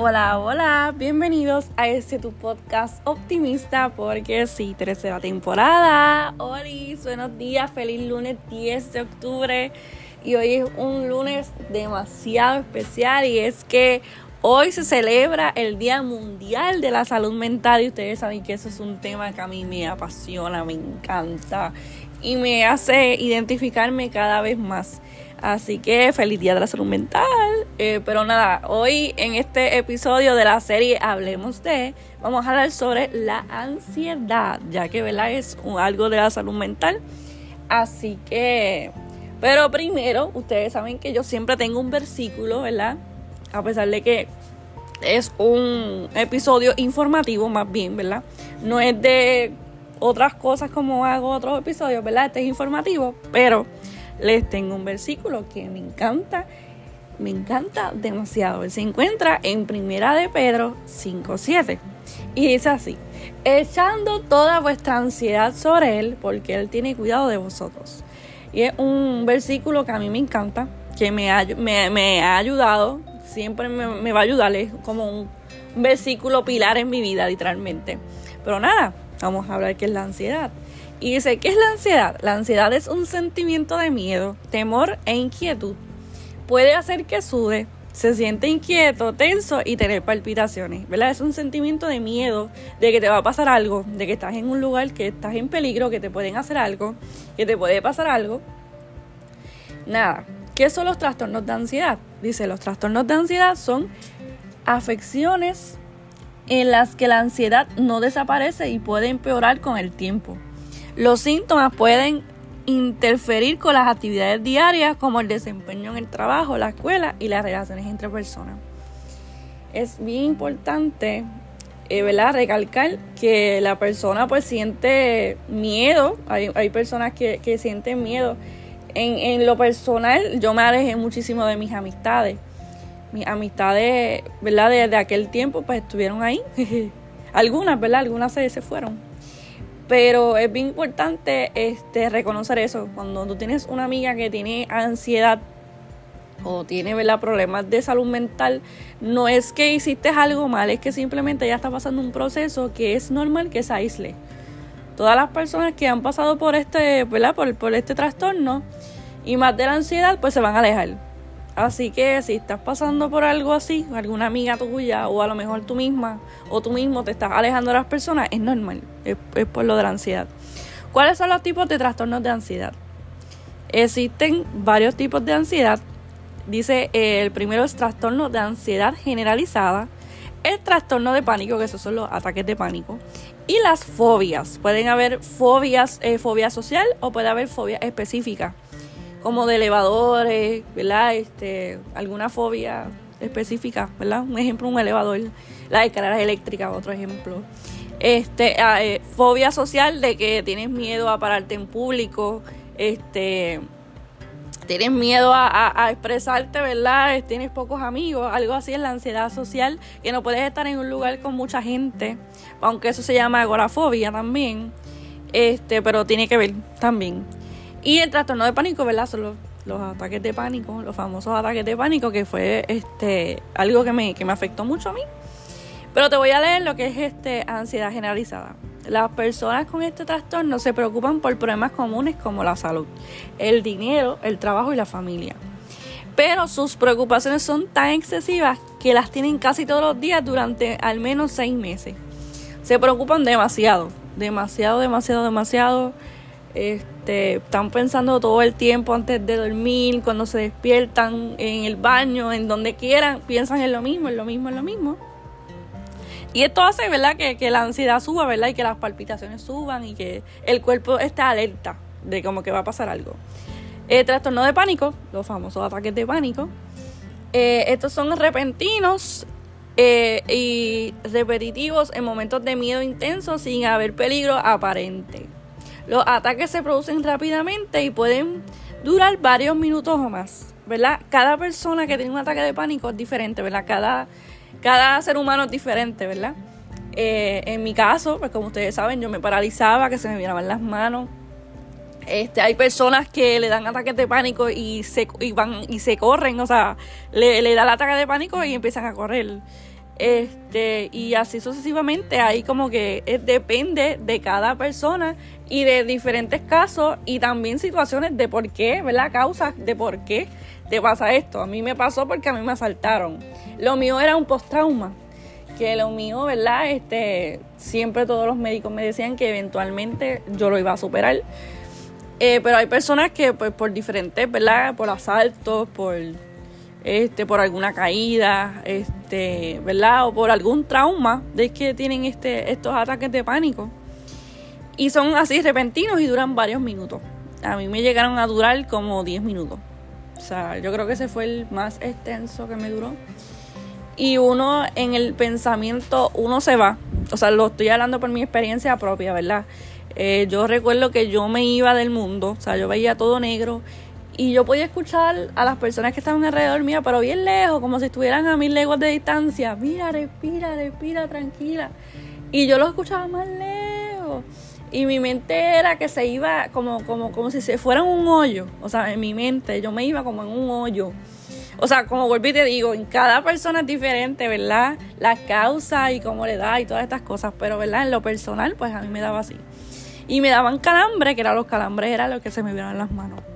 Hola, hola, bienvenidos a este tu podcast optimista porque sí, tercera temporada. Hola, buenos días, feliz lunes 10 de octubre y hoy es un lunes demasiado especial y es que hoy se celebra el Día Mundial de la Salud Mental y ustedes saben que eso es un tema que a mí me apasiona, me encanta y me hace identificarme cada vez más. Así que feliz día de la salud mental. Eh, pero nada, hoy en este episodio de la serie Hablemos de, vamos a hablar sobre la ansiedad, ya que ¿verdad? es algo de la salud mental. Así que, pero primero, ustedes saben que yo siempre tengo un versículo, ¿verdad? A pesar de que es un episodio informativo más bien, ¿verdad? No es de otras cosas como hago otros episodios, ¿verdad? Este es informativo, pero les tengo un versículo que me encanta, me encanta demasiado. Se encuentra en Primera de Pedro 5.7 y dice así, echando toda vuestra ansiedad sobre Él, porque Él tiene cuidado de vosotros. Y es un versículo que a mí me encanta, que me ha, me, ha ayudado, siempre me, me va a ayudar, es como un versículo pilar en mi vida, literalmente. Pero nada, vamos a hablar qué es la ansiedad. Y dice, ¿qué es la ansiedad? La ansiedad es un sentimiento de miedo, temor e inquietud. Puede hacer que sude, se siente inquieto, tenso y tener palpitaciones, ¿verdad? Es un sentimiento de miedo, de que te va a pasar algo, de que estás en un lugar, que estás en peligro, que te pueden hacer algo, que te puede pasar algo. Nada, ¿qué son los trastornos de ansiedad? Dice, los trastornos de ansiedad son afecciones en las que la ansiedad no desaparece y puede empeorar con el tiempo. Los síntomas pueden interferir con las actividades diarias como el desempeño en el trabajo, la escuela y las relaciones entre personas. Es bien importante eh, ¿verdad? recalcar que la persona pues siente miedo, hay, personas que, sienten miedo. En, lo personal yo me alejé muchísimo de mis amistades. Mis amistades, ¿verdad? De, aquel tiempo pues estuvieron ahí. Algunas, ¿verdad? Algunas se, se fueron pero es bien importante este, reconocer eso. Cuando tú tienes una amiga que tiene ansiedad o tiene problemas de salud mental, no es que hiciste algo mal, es que simplemente ya está pasando un proceso que es normal que se aísle. Todas las personas que han pasado por este, ¿verdad? Por, por este trastorno y más de la ansiedad, pues se van a alejar. Así que si estás pasando por algo así, alguna amiga tuya o a lo mejor tú misma o tú mismo te estás alejando de las personas, es normal, es, por lo de la ansiedad. ¿Cuáles son los tipos de trastornos de ansiedad? Existen varios tipos de ansiedad. Dice, eh, el primero es trastorno de ansiedad generalizada, el trastorno de pánico, que esos son los ataques de pánico, y las fobias. Pueden haber fobias, eh, fobia social o puede haber fobia específica como de elevadores, ¿verdad? Este, alguna fobia específica, ¿verdad? Un ejemplo, un elevador, las escaleras eléctricas, otro ejemplo. Este, ah, eh, fobia social de que tienes miedo a pararte en público, este, tienes miedo a, expresarte, ¿verdad? Tienes pocos amigos, algo así es la ansiedad social, que no puedes estar en un lugar con mucha gente, aunque eso se llama agorafobia también, este, pero tiene que ver también. Y el trastorno de pánico, ¿verdad? Son los, ataques de pánico, los famosos ataques de pánico, que fue este algo que me, que me afectó mucho a mí. Pero te voy a leer lo que es este ansiedad generalizada. Las personas con este trastorno se preocupan por problemas comunes como la salud, el dinero, el trabajo y la familia. Pero sus preocupaciones son tan excesivas que las tienen casi todos los días durante al menos seis meses. Se preocupan demasiado, demasiado, demasiado, demasiado este, están pensando todo el tiempo antes de dormir, cuando se despiertan, en el baño, en donde quieran, piensan en lo mismo, en lo mismo, en lo mismo. Y esto hace, ¿verdad?, que, la ansiedad suba, ¿verdad? Y que las palpitaciones suban y que el cuerpo esté alerta de como que va a pasar algo. El trastorno de pánico, los famosos ataques de pánico, eh, estos son repentinos eh, y repetitivos en momentos de miedo intenso sin haber peligro aparente. Los ataques se producen rápidamente y pueden durar varios minutos o más, ¿verdad? Cada persona que tiene un ataque de pánico es diferente, ¿verdad? Cada, cada ser humano es diferente, ¿verdad? Eh, en mi caso, pues como ustedes saben, yo me paralizaba, que se me miraban las manos. Este, hay personas que le dan ataques de pánico y se, y van, y se corren, o sea, le, le da el ataque de pánico y empiezan a correr. Este, y así sucesivamente, ahí como que eh, depende de cada persona y de diferentes casos y también situaciones de por qué, ¿verdad? Causas de por qué te pasa esto. A mí me pasó porque a mí me asaltaron. Lo mío era un post-trauma, que lo mío, ¿verdad? Este, siempre todos los médicos me decían que eventualmente yo lo iba a superar. Eh, pero hay personas que pues por diferentes, ¿verdad? Por asaltos, por este, por alguna caída, este, ¿verdad? O por algún trauma de que tienen este, estos ataques de pánico. Y son así repentinos y duran varios minutos. A mí me llegaron a durar como 10 minutos. O sea, yo creo que ese fue el más extenso que me duró. Y uno en el pensamiento, uno se va. O sea, lo estoy hablando por mi experiencia propia, ¿verdad? Eh, yo recuerdo que yo me iba del mundo, o sea, yo veía todo negro y yo podía escuchar a las personas que estaban alrededor mío, pero bien lejos, como si estuvieran a mil leguas de distancia. Mira, respira, respira, tranquila. Y yo lo escuchaba más lejos. Y mi mente era que se iba como, como, como si se fuera un hoyo. O sea, en mi mente yo me iba como en un hoyo. O sea, como volví te digo, en cada persona es diferente, ¿verdad? Las causas y cómo le da y todas estas cosas. Pero, ¿verdad? En lo personal, pues a mí me daba así. Y me daban calambre, que eran los calambres, era lo que se me vieron en las manos.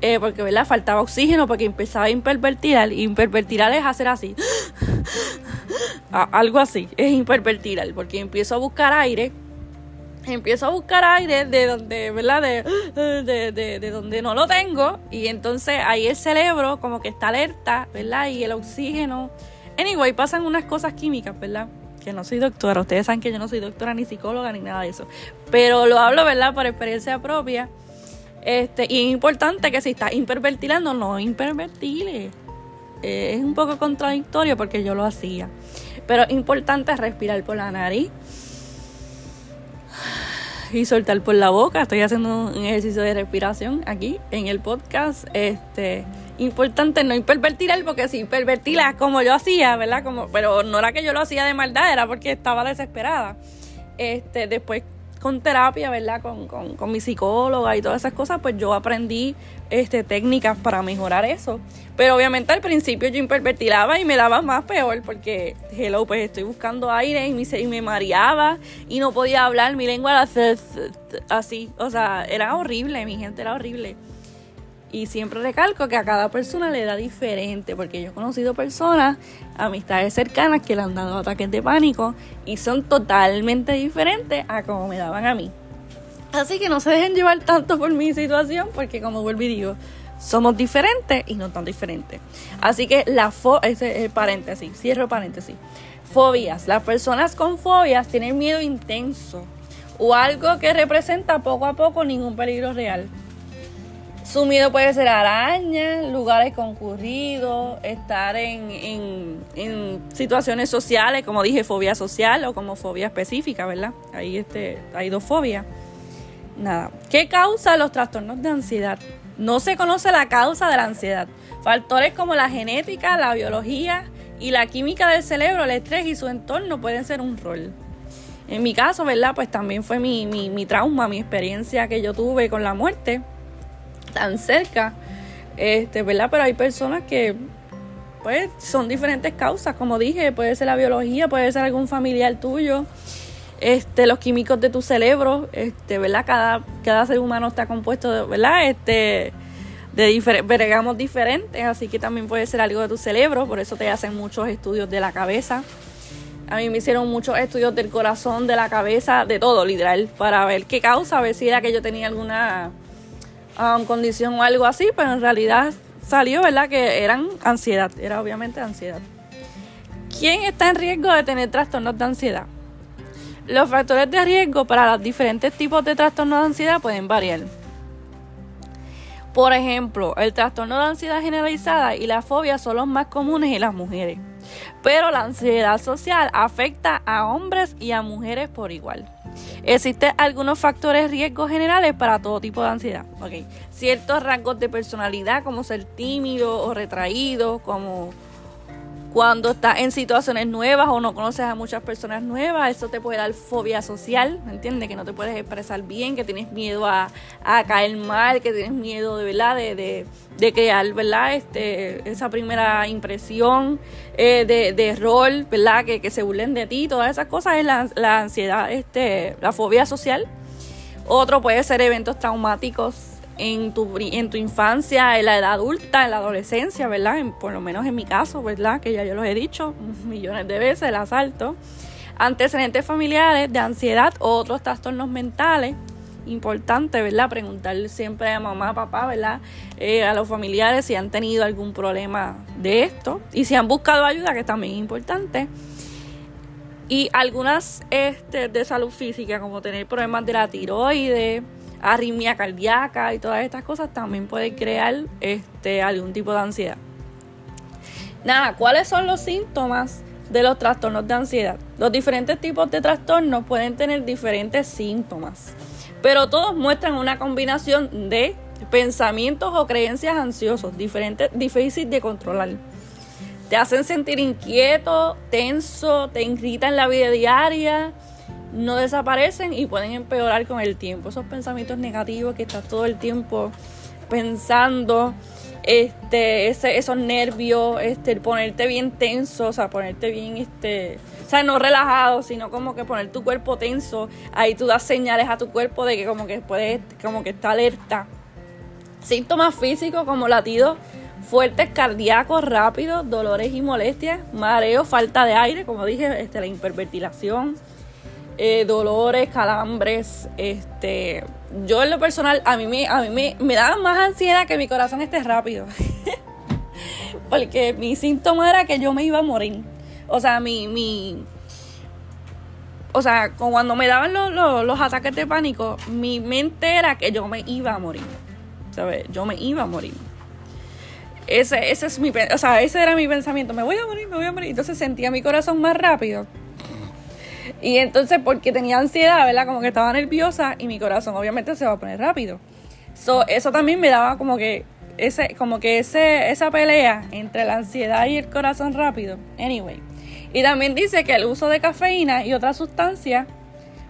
Eh, porque ¿verdad? faltaba oxígeno, porque empezaba a impervertiral. Impervertiral es hacer así. algo así, es impervertiral, porque empiezo a buscar aire. Empiezo a buscar aire de donde, ¿verdad? De, de, de, donde no lo tengo. Y entonces ahí el cerebro como que está alerta, ¿verdad? Y el oxígeno. Anyway, pasan unas cosas químicas, ¿verdad? Que no soy doctora. Ustedes saben que yo no soy doctora ni psicóloga ni nada de eso. Pero lo hablo, ¿verdad? Por experiencia propia este, y es importante que si estás hiperventilando, no hiperventile. Eh, es un poco contradictorio porque yo lo hacía. Pero es importante respirar por la nariz y soltar por la boca. Estoy haciendo un ejercicio de respiración aquí en el podcast. Este, importante no hipervertilar porque si hipervertilas como yo hacía, ¿verdad? Como, pero no era que yo lo hacía de maldad, era porque estaba desesperada. Este, después con terapia, ¿verdad? Con, con, con, mi psicóloga y todas esas cosas, pues yo aprendí este, técnicas para mejorar eso. Pero obviamente al principio yo hiperventilaba y me daba más peor porque, hello, pues estoy buscando aire y me, y me mareaba y no podía hablar, mi lengua así. O sea, era horrible, mi gente era horrible. Y siempre recalco que a cada persona le da diferente, porque yo he conocido personas, amistades cercanas, que le han dado ataques de pánico y son totalmente diferentes a como me daban a mí. Así que no se dejen llevar tanto por mi situación, porque como vuelvo y digo, somos diferentes y no tan diferentes. Así que la fo ese es paréntesis, cierro paréntesis. Fobias. Las personas con fobias tienen miedo intenso o algo que representa poco a poco ningún peligro real. Su miedo puede ser arañas, lugares concurridos, estar en, situaciones sociales, como dije, fobia social o como fobia específica, ¿verdad? Ahí este, hay dos fobias. Nada. ¿Qué causa los trastornos de ansiedad? No se conoce la causa de la ansiedad. Factores como la genética, la biología y la química del cerebro, el estrés y su entorno pueden ser un rol. En mi caso, ¿verdad? Pues también fue mi, mi, mi trauma, mi experiencia que yo tuve con la muerte tan cerca, este, ¿verdad? Pero hay personas que, pues, son diferentes causas, como dije, puede ser la biología, puede ser algún familiar tuyo, este, los químicos de tu cerebro, este, ¿verdad? Cada, cada ser humano está compuesto, de, ¿verdad? Este, de diferentes, diferentes, así que también puede ser algo de tu cerebro, por eso te hacen muchos estudios de la cabeza. A mí me hicieron muchos estudios del corazón, de la cabeza, de todo, literal, para ver qué causa, a ver si era que yo tenía alguna um, condición o algo así, pero en realidad salió, ¿verdad? Que eran ansiedad, era obviamente ansiedad. ¿Quién está en riesgo de tener trastornos de ansiedad? Los factores de riesgo para los diferentes tipos de trastornos de ansiedad pueden variar. Por ejemplo, el trastorno de ansiedad generalizada y la fobia son los más comunes en las mujeres, pero la ansiedad social afecta a hombres y a mujeres por igual. Existen algunos factores riesgos generales para todo tipo de ansiedad. Okay. Ciertos rasgos de personalidad, como ser tímido o retraído, como cuando estás en situaciones nuevas o no conoces a muchas personas nuevas, eso te puede dar fobia social, ¿me entiendes? Que no te puedes expresar bien, que tienes miedo a, caer mal, que tienes miedo de, ¿verdad? De, de, crear, ¿verdad? Este, esa primera impresión eh, de, de rol, ¿verdad? Que, que se burlen de ti, todas esas cosas es la, la ansiedad, este, la fobia social. Otro puede ser eventos traumáticos en tu, en tu infancia, en la edad adulta, en la adolescencia, ¿verdad? por lo menos en mi caso, ¿verdad? Que ya yo los he dicho millones de veces, el asalto. Antecedentes familiares de ansiedad o otros trastornos mentales. Importante, ¿verdad? Preguntarle siempre a mamá, papá, ¿verdad? Eh, a los familiares si han tenido algún problema de esto y si han buscado ayuda, que también es importante. Y algunas este, de salud física, como tener problemas de la tiroides, arritmia cardíaca y todas estas cosas también pueden crear este, algún tipo de ansiedad. Nada, ¿cuáles son los síntomas de los trastornos de ansiedad? Los diferentes tipos de trastornos pueden tener diferentes síntomas, pero todos muestran una combinación de pensamientos o creencias ansiosos, diferentes, difíciles de controlar. Te hacen sentir inquieto, tenso, te irritan la vida diaria, no desaparecen y pueden empeorar con el tiempo. Esos pensamientos negativos que estás todo el tiempo pensando, este, ese, esos nervios, este, ponerte bien tenso, o sea, ponerte bien, este, o sea, no relajado, sino como que poner tu cuerpo tenso. Ahí tú das señales a tu cuerpo de que como que puedes, como que está alerta. Síntomas físicos como latidos fuertes cardíacos rápidos, dolores y molestias, mareo, falta de aire, como dije, este, la hiperventilación eh, dolores, calambres, este, yo en lo personal, a mí me, a mí me, me da más ansiedad que mi corazón esté rápido. Porque mi síntoma era que yo me iba a morir. O sea, mi, mi, o sea, cuando me daban los, los, ataques de pánico, mi mente era que yo me iba a morir. ¿Sabes? Yo me iba a morir. Ese, ese es mi, o sea, ese era mi pensamiento. Me voy a morir, me voy a morir. Entonces sentía mi corazón más rápido. Y entonces, porque tenía ansiedad, ¿verdad? Como que estaba nerviosa y mi corazón obviamente se va a poner rápido. So, eso también me daba como que ese, como que ese, esa pelea entre la ansiedad y el corazón rápido. Anyway. Y también dice que el uso de cafeína y otras sustancias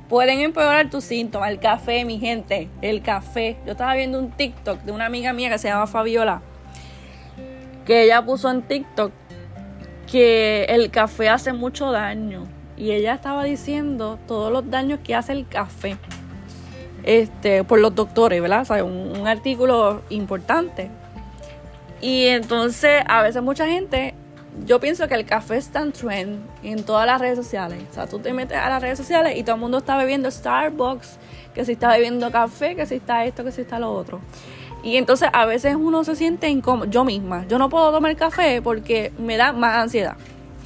pueden empeorar tus síntomas. El café, mi gente, el café. Yo estaba viendo un TikTok de una amiga mía que se llama Fabiola, que ella puso en TikTok que el café hace mucho daño y ella estaba diciendo todos los daños que hace el café este, por los doctores, ¿verdad? O sea, un, artículo importante. Y entonces, a veces mucha gente, yo pienso que el café está en trend en todas las redes sociales. O sea, tú te metes a las redes sociales y todo el mundo está bebiendo Starbucks, que si está bebiendo café, que si está esto, que si está lo otro. Y entonces a veces uno se siente incómodo, yo misma, yo no puedo tomar café porque me da más ansiedad.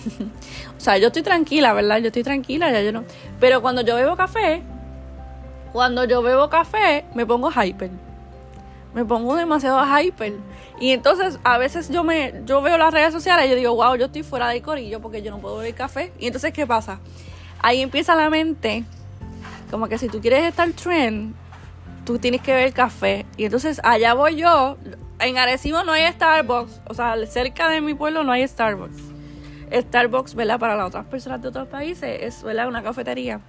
o sea, yo estoy tranquila, ¿verdad? Yo estoy tranquila, ya yo no. Pero cuando yo bebo café, cuando yo bebo café, me pongo hyper. Me pongo demasiado hyper. Y entonces a veces yo me yo veo las redes sociales y yo digo, wow, yo estoy fuera del corillo porque yo no puedo beber café. Y entonces, ¿qué pasa? Ahí empieza la mente, como que si tú quieres estar trend, tú tienes que beber café. Y entonces allá voy yo. En Arecibo no hay Starbucks. O sea, cerca de mi pueblo no hay Starbucks. Starbucks, ¿verdad? Para las otras personas de otros países es, ¿verdad? Una cafetería,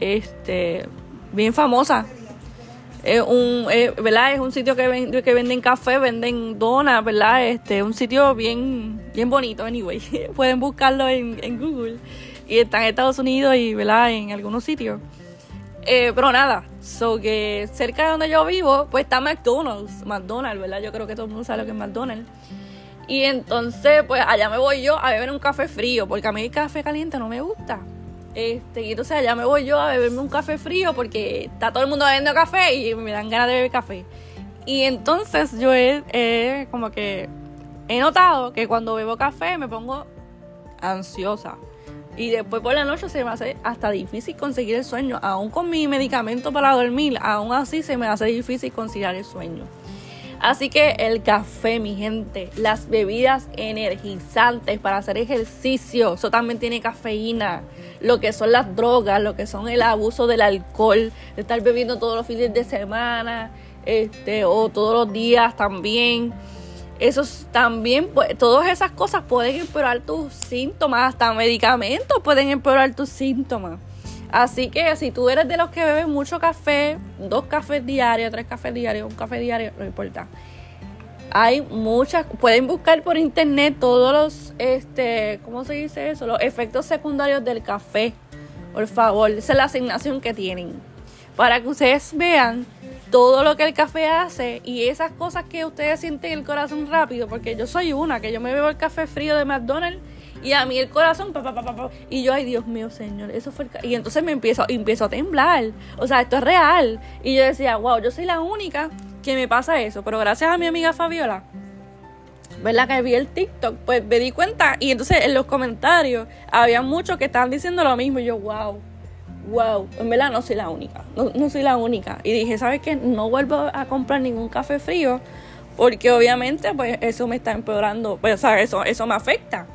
este, bien famosa. Es un, ¿verdad? Es un sitio que, que venden café, venden donas, ¿verdad? Este, un sitio bien, bien bonito, anyway. Pueden buscarlo en, en Google. Y está en Estados Unidos y, ¿verdad? En algunos sitios. Eh, pero nada, so que cerca de donde yo vivo, pues está McDonald's, McDonald's, ¿verdad? Yo creo que todo el mundo sabe lo que es McDonald's. Y entonces, pues allá me voy yo a beber un café frío, porque a mí el café caliente no me gusta. Este, y entonces allá me voy yo a beberme un café frío porque está todo el mundo bebiendo café y me dan ganas de beber café. Y entonces yo he, como que he notado que cuando bebo café me pongo ansiosa. Y después por la noche se me hace hasta difícil conseguir el sueño. Aún con mi medicamento para dormir, aún así se me hace difícil conciliar el sueño. Así que el café, mi gente, las bebidas energizantes para hacer ejercicio, eso también tiene cafeína. Lo que son las drogas, lo que son el abuso del alcohol, de estar bebiendo todos los fines de semana, este, o todos los días también. Eso también, pues, todas esas cosas pueden empeorar tus síntomas, hasta medicamentos pueden empeorar tus síntomas. Así que si tú eres de los que beben mucho café, dos cafés diarios, tres cafés diarios, un café diario, no importa. Hay muchas, pueden buscar por internet todos los, este, ¿cómo se dice eso? Los efectos secundarios del café. Por favor, esa es la asignación que tienen. Para que ustedes vean todo lo que el café hace y esas cosas que ustedes sienten el corazón rápido, porque yo soy una, que yo me bebo el café frío de McDonald's y a mí el corazón, pa, pa, pa, y yo, ay Dios mío, Señor, eso fue el Y entonces me empiezo, empiezo a temblar. O sea, esto es real. Y yo decía, wow, yo soy la única que me pasa eso. Pero gracias a mi amiga Fabiola, ¿verdad? Que vi el TikTok, pues me di cuenta. Y entonces en los comentarios había muchos que estaban diciendo lo mismo. Y yo, wow, wow, en verdad no soy la única. No, no soy la única. Y dije, ¿sabes qué? No vuelvo a comprar ningún café frío. Porque obviamente, pues eso me está empeorando. Pues, o sea, eso, eso me afecta.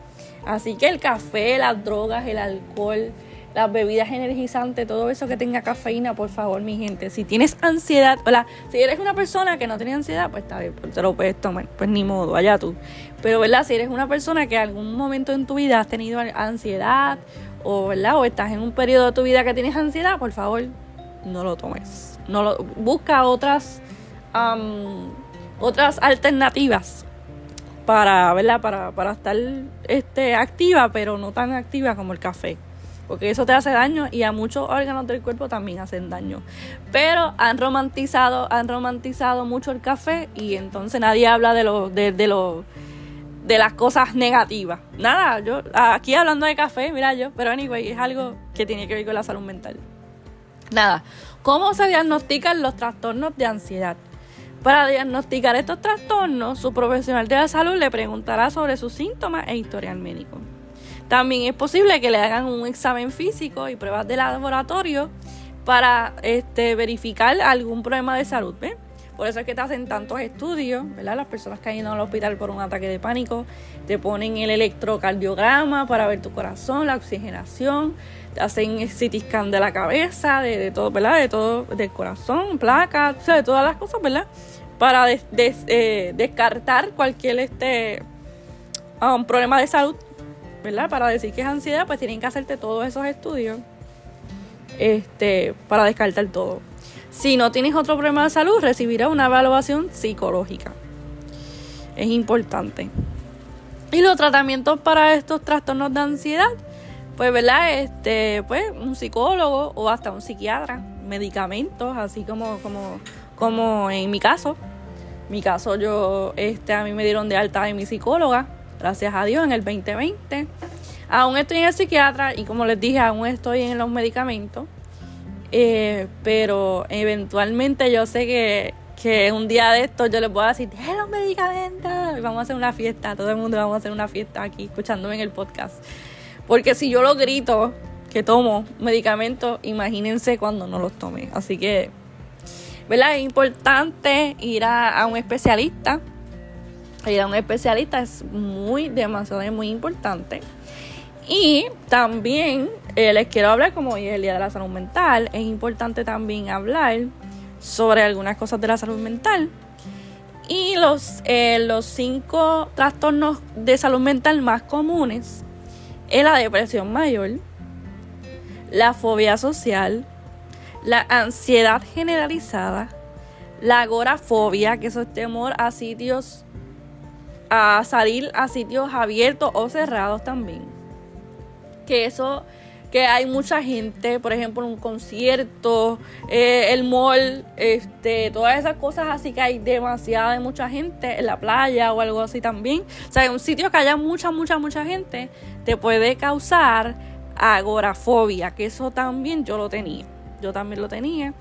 Así que el café, las drogas, el alcohol, las bebidas energizantes, todo eso que tenga cafeína, por favor, mi gente. Si tienes ansiedad, hola, si eres una persona que no tiene ansiedad, pues está bien, pues te lo puedes tomar, pues ni modo, allá tú. Pero, ¿verdad? Si eres una persona que en algún momento en tu vida has tenido ansiedad, o, ¿verdad? O estás en un periodo de tu vida que tienes ansiedad, por favor, no lo tomes. No lo, busca otras, otras alternativas para, ¿verdad? Para, para estar este, activa, pero no tan activa como el café. Porque eso te hace daño y a muchos órganos del cuerpo también hacen daño. Pero han romantizado, han romantizado mucho el café y entonces nadie habla de lo, de, de lo, de las cosas negativas. Nada, yo aquí hablando de café, mira yo, pero anyway, es algo que tiene que ver con la salud mental. Nada, ¿cómo se diagnostican los trastornos de ansiedad? Para diagnosticar estos trastornos, su profesional de la salud le preguntará sobre sus síntomas e historial médico. También es posible que le hagan un examen físico y pruebas de laboratorio para este, verificar algún problema de salud. Por eso es que te hacen tantos estudios, ¿verdad? Las personas que han ido al hospital por un ataque de pánico, te ponen el electrocardiograma para ver tu corazón, la oxigenación, te hacen el CT de la cabeza, de, todo, ¿verdad? De todo, del corazón, placas, o sea, de todas las cosas, ¿verdad? Para eh, descartar cualquier este um, problema de salud, ¿verdad? Para decir que es ansiedad, pues tienen que hacerte todos esos estudios este, para descartar todo. Si no tienes otro problema de salud, recibirás una evaluación psicológica. Es importante. Y los tratamientos para estos trastornos de ansiedad pues, ¿verdad? Este, pues, un psicólogo o hasta un psiquiatra, medicamentos, así como, como, como en mi caso. Mi caso, yo, este, a mí me dieron de alta de mi psicóloga, gracias a Dios, en el 2020. Aún estoy en el psiquiatra y como les dije, aún estoy en los medicamentos. Eh, pero eventualmente yo sé que, que un día de esto yo les voy a decir, ¡Eh, los medicamentos! vamos a hacer una fiesta, todo el mundo vamos a hacer una fiesta aquí escuchándome en el podcast. Porque si yo lo grito que tomo medicamentos, imagínense cuando no los tome. Así que, ¿verdad? Es importante ir a, un especialista. Ir a un especialista es muy, demasiado, es muy importante. Y también eh, les quiero hablar, como hoy es el Día de la Salud Mental, es importante también hablar sobre algunas cosas de la salud mental. Y los, eh, los cinco trastornos de salud mental más comunes es la depresión mayor, la fobia social, la ansiedad generalizada, la agorafobia, que eso es temor a sitios, a salir a sitios abiertos o cerrados también. Que eso que hay mucha gente, por ejemplo, un concierto, eh, el mall, este, todas esas cosas así que hay demasiada de mucha gente en la playa o algo así también. O sea, en un sitio que haya mucha, mucha, mucha gente, te puede causar agorafobia, que eso también yo lo tenía. Yo también lo tenía.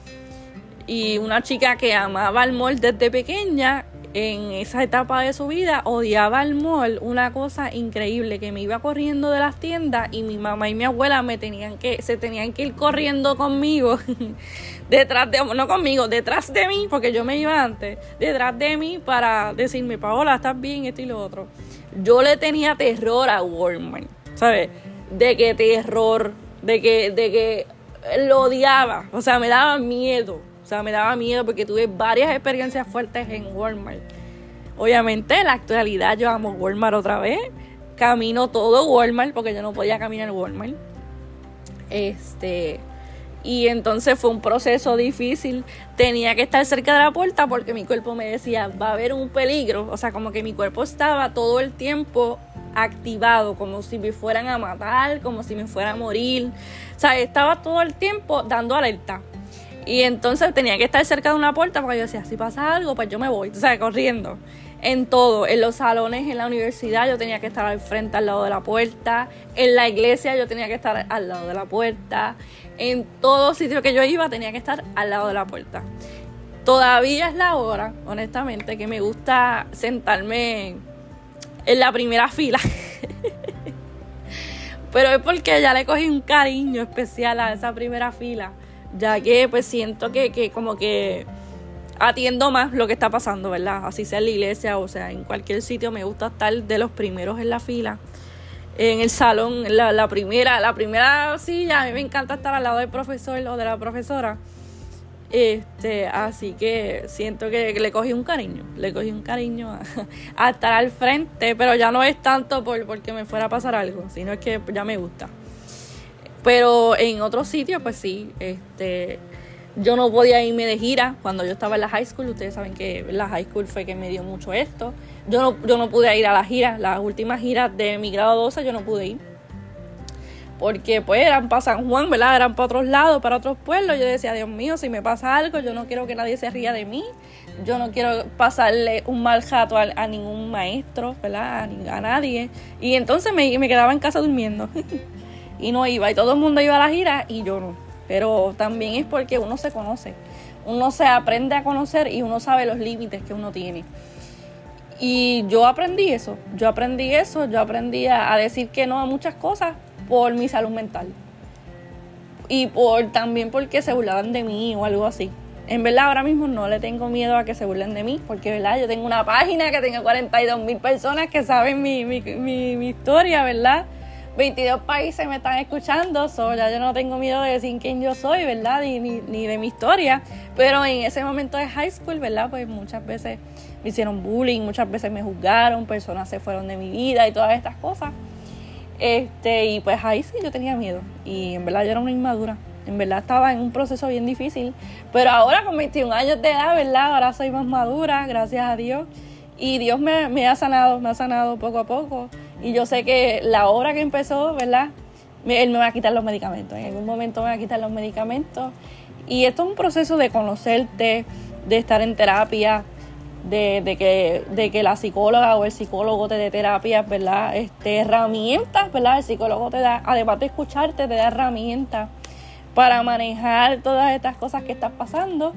Y una chica que amaba el mall desde pequeña, en esa etapa de su vida odiaba el mall, una cosa increíble, que me iba corriendo de las tiendas y mi mamá y mi abuela me tenían que, se tenían que ir corriendo conmigo, detrás de, no conmigo, detrás de mí, porque yo me iba antes, detrás de mí para decirme, Paola, estás bien, esto y lo otro. Yo le tenía terror a Walmart, ¿sabes? De que terror, de que, de que lo odiaba, o sea, me daba miedo. O sea, me daba miedo porque tuve varias experiencias fuertes en Walmart. Obviamente, en la actualidad yo amo Walmart otra vez. Camino todo Walmart porque yo no podía caminar Walmart. Este. Y entonces fue un proceso difícil. Tenía que estar cerca de la puerta porque mi cuerpo me decía, va a haber un peligro. O sea, como que mi cuerpo estaba todo el tiempo activado, como si me fueran a matar, como si me fuera a morir. O sea, estaba todo el tiempo dando alerta. Y entonces tenía que estar cerca de una puerta porque yo decía, si pasa algo, pues yo me voy, o sea, corriendo. En todo, en los salones, en la universidad, yo tenía que estar al frente, al lado de la puerta. En la iglesia, yo tenía que estar al lado de la puerta. En todo sitio que yo iba, tenía que estar al lado de la puerta. Todavía es la hora, honestamente, que me gusta sentarme en la primera fila. Pero es porque ya le cogí un cariño especial a esa primera fila, ya que pues siento que, que como que atiendo más lo que está pasando, ¿verdad? Así sea en la iglesia o sea en cualquier sitio, me gusta estar de los primeros en la fila. En el salón, la, primera, la primera silla, a mí me encanta estar al lado del profesor o de la profesora este, así que siento que le cogí un cariño, le cogí un cariño a, estar al frente, pero ya no es tanto por porque me fuera a pasar algo, sino es que ya me gusta. Pero en otros sitios, pues sí, este, yo no podía irme de gira cuando yo estaba en la high school. Ustedes saben que la high school fue que me dio mucho esto. Yo no, yo no pude ir a la gira, las últimas giras de mi grado 12 yo no pude ir porque pues eran para San Juan, ¿verdad? Eran para otros lados, para otros pueblos. Yo decía, Dios mío, si me pasa algo, yo no quiero que nadie se ría de mí, yo no quiero pasarle un mal jato a, ningún maestro, ¿verdad? A, nadie. Y entonces me, me, quedaba en casa durmiendo y no iba, y todo el mundo iba a la gira y yo no. Pero también es porque uno se conoce, uno se aprende a conocer y uno sabe los límites que uno tiene. Y yo aprendí eso, yo aprendí eso, yo aprendí a decir que no a muchas cosas por mi salud mental. Y por también porque se burlaban de mí o algo así. En verdad ahora mismo no le tengo miedo a que se burlen de mí, porque verdad yo tengo una página que tiene 42 mil personas que saben mi, mi, mi, historia, ¿verdad? 22 países me están escuchando, so ya yo no tengo miedo de decir quién yo soy, ¿verdad? Ni, ni, de mi historia. Pero en ese momento de high school, ¿verdad? Pues muchas veces me hicieron bullying, muchas veces me juzgaron, personas se fueron de mi vida y todas estas cosas. Este, y pues ahí sí yo tenía miedo. Y en verdad yo era una inmadura. En verdad estaba en un proceso bien difícil. Pero ahora con 21 años de edad, ¿verdad? Ahora soy más madura, gracias a Dios. Y Dios me, me ha sanado, me ha sanado poco a poco. Y yo sé que la obra que empezó, ¿verdad? Él me va a quitar los medicamentos. En algún momento me va a quitar los medicamentos. Y esto es un proceso de conocerte, de estar en terapia, de, que, de que la psicóloga o el psicólogo te dé terapias, ¿verdad? Este, herramientas, ¿verdad? El psicólogo te da, además de escucharte, te da herramientas para manejar todas estas cosas que estás pasando.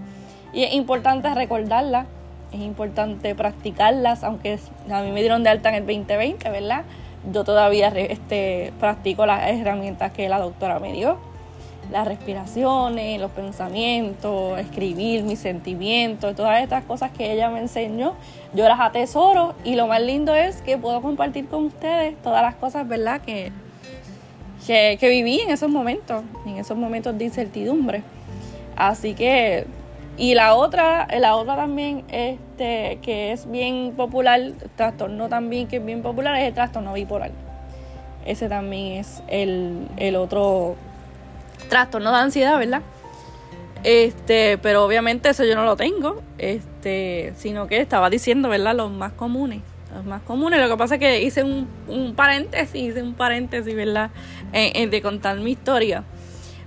Y es importante recordarlas, es importante practicarlas, aunque a mí me dieron de alta en el 2020, ¿verdad? Yo todavía este, practico las herramientas que la doctora me dio las respiraciones, los pensamientos, escribir mis sentimientos, todas estas cosas que ella me enseñó, yo las atesoro y lo más lindo es que puedo compartir con ustedes todas las cosas, ¿verdad? Que, que, viví en esos momentos, en esos momentos de incertidumbre. Así que, y la otra, la otra también, este, que es bien popular, trastorno también que es bien popular, es el trastorno bipolar. Ese también es el, el otro trastorno de ansiedad, ¿verdad? Este, pero obviamente eso yo no lo tengo, este, sino que estaba diciendo, ¿verdad? Los más comunes, los más comunes. Lo que pasa es que hice un, un paréntesis, hice un paréntesis, ¿verdad? En, de contar mi historia.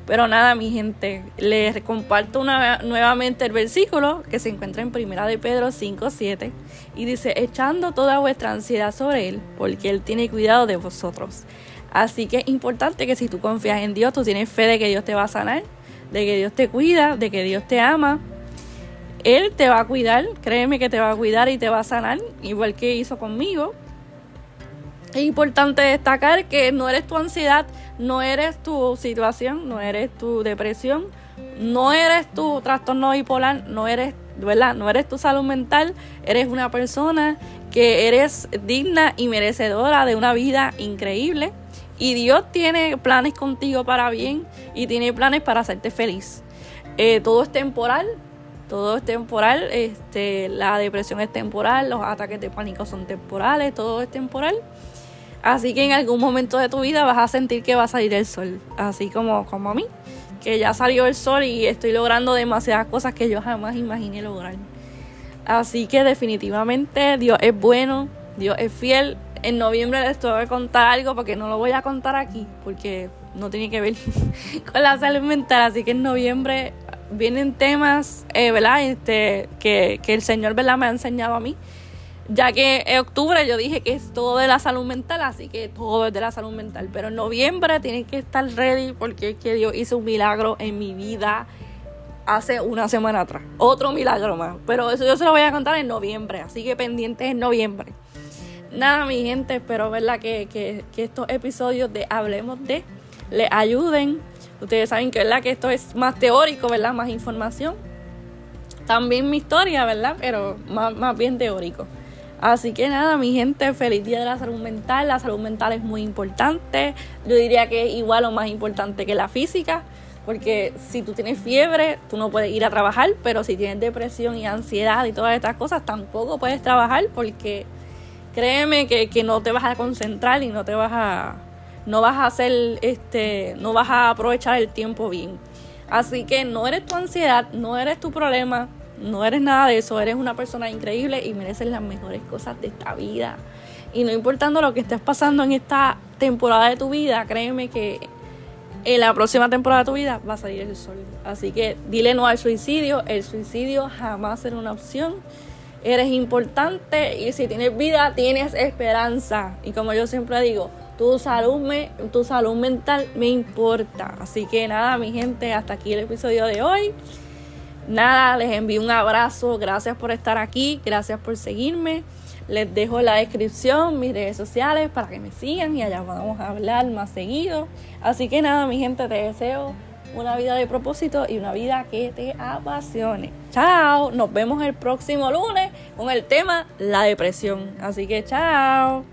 Pero nada, mi gente, les comparto una, nuevamente el versículo que se encuentra en Primera de Pedro 5.7 y dice, echando toda vuestra ansiedad sobre Él, porque Él tiene cuidado de vosotros. Así que es importante que si tú confías en Dios, tú tienes fe de que Dios te va a sanar, de que Dios te cuida, de que Dios te ama. Él te va a cuidar, créeme que te va a cuidar y te va a sanar, igual que hizo conmigo. Es importante destacar que no eres tu ansiedad, no eres tu situación, no eres tu depresión, no eres tu trastorno bipolar, no eres, ¿verdad? No eres tu salud mental, eres una persona que eres digna y merecedora de una vida increíble y Dios tiene planes contigo para bien y tiene planes para hacerte feliz. Eh, todo es temporal, todo es temporal, este, la depresión es temporal, los ataques de pánico son temporales, todo es temporal. Así que en algún momento de tu vida vas a sentir que va a salir el sol, así como, como a mí, que ya salió el sol y estoy logrando demasiadas cosas que yo jamás imaginé lograr. Así que definitivamente Dios es bueno, Dios es fiel. En noviembre les tengo que contar algo porque no lo voy a contar aquí, porque no tiene que ver con la salud mental. Así que en noviembre vienen temas, eh, ¿verdad? Este, que, que, el Señor. Me ha enseñado a mí. Ya que en octubre yo dije que es todo de la salud mental, así que todo es de la salud mental. Pero en noviembre tienen que estar ready porque es que Dios hizo un milagro en mi vida hace una semana atrás. Otro milagro más. Pero eso yo se lo voy a contar en noviembre, así que pendientes en noviembre. Nada, mi gente, espero ¿verdad? Que, que, estos episodios de Hablemos de les ayuden Ustedes saben que, ¿verdad? que esto es más teórico, ¿verdad? Más información. También mi historia, ¿verdad? Pero más, más bien teórico. Así que nada, mi gente, feliz día de la salud mental. La salud mental es muy importante. Yo diría que es igual o más importante que la física. Porque si tú tienes fiebre, tú no puedes ir a trabajar, pero si tienes depresión y ansiedad y todas estas cosas, tampoco puedes trabajar porque créeme que, que no te vas a concentrar y no te vas a, no vas a hacer, este, no vas a aprovechar el tiempo bien. Así que no eres tu ansiedad, no eres tu problema, no eres nada de eso, eres una persona increíble y mereces las mejores cosas de esta vida. Y no importando lo que estés pasando en esta temporada de tu vida, créeme que en la próxima temporada de tu vida va a salir el sol. Así que dile no al suicidio, el suicidio jamás será una opción. Eres importante y si tienes vida, tienes esperanza. Y como yo siempre digo, tu salud, me, tu salud mental me importa. Así que nada, mi gente, hasta aquí el episodio de hoy. Nada, les envío un abrazo. Gracias por estar aquí. Gracias por seguirme. Les dejo la descripción mis redes sociales para que me sigan y allá vamos a hablar más seguido. Así que nada, mi gente, te deseo una vida de propósito y una vida que te apasione. Chao, nos vemos el próximo lunes con el tema la depresión. Así que chao.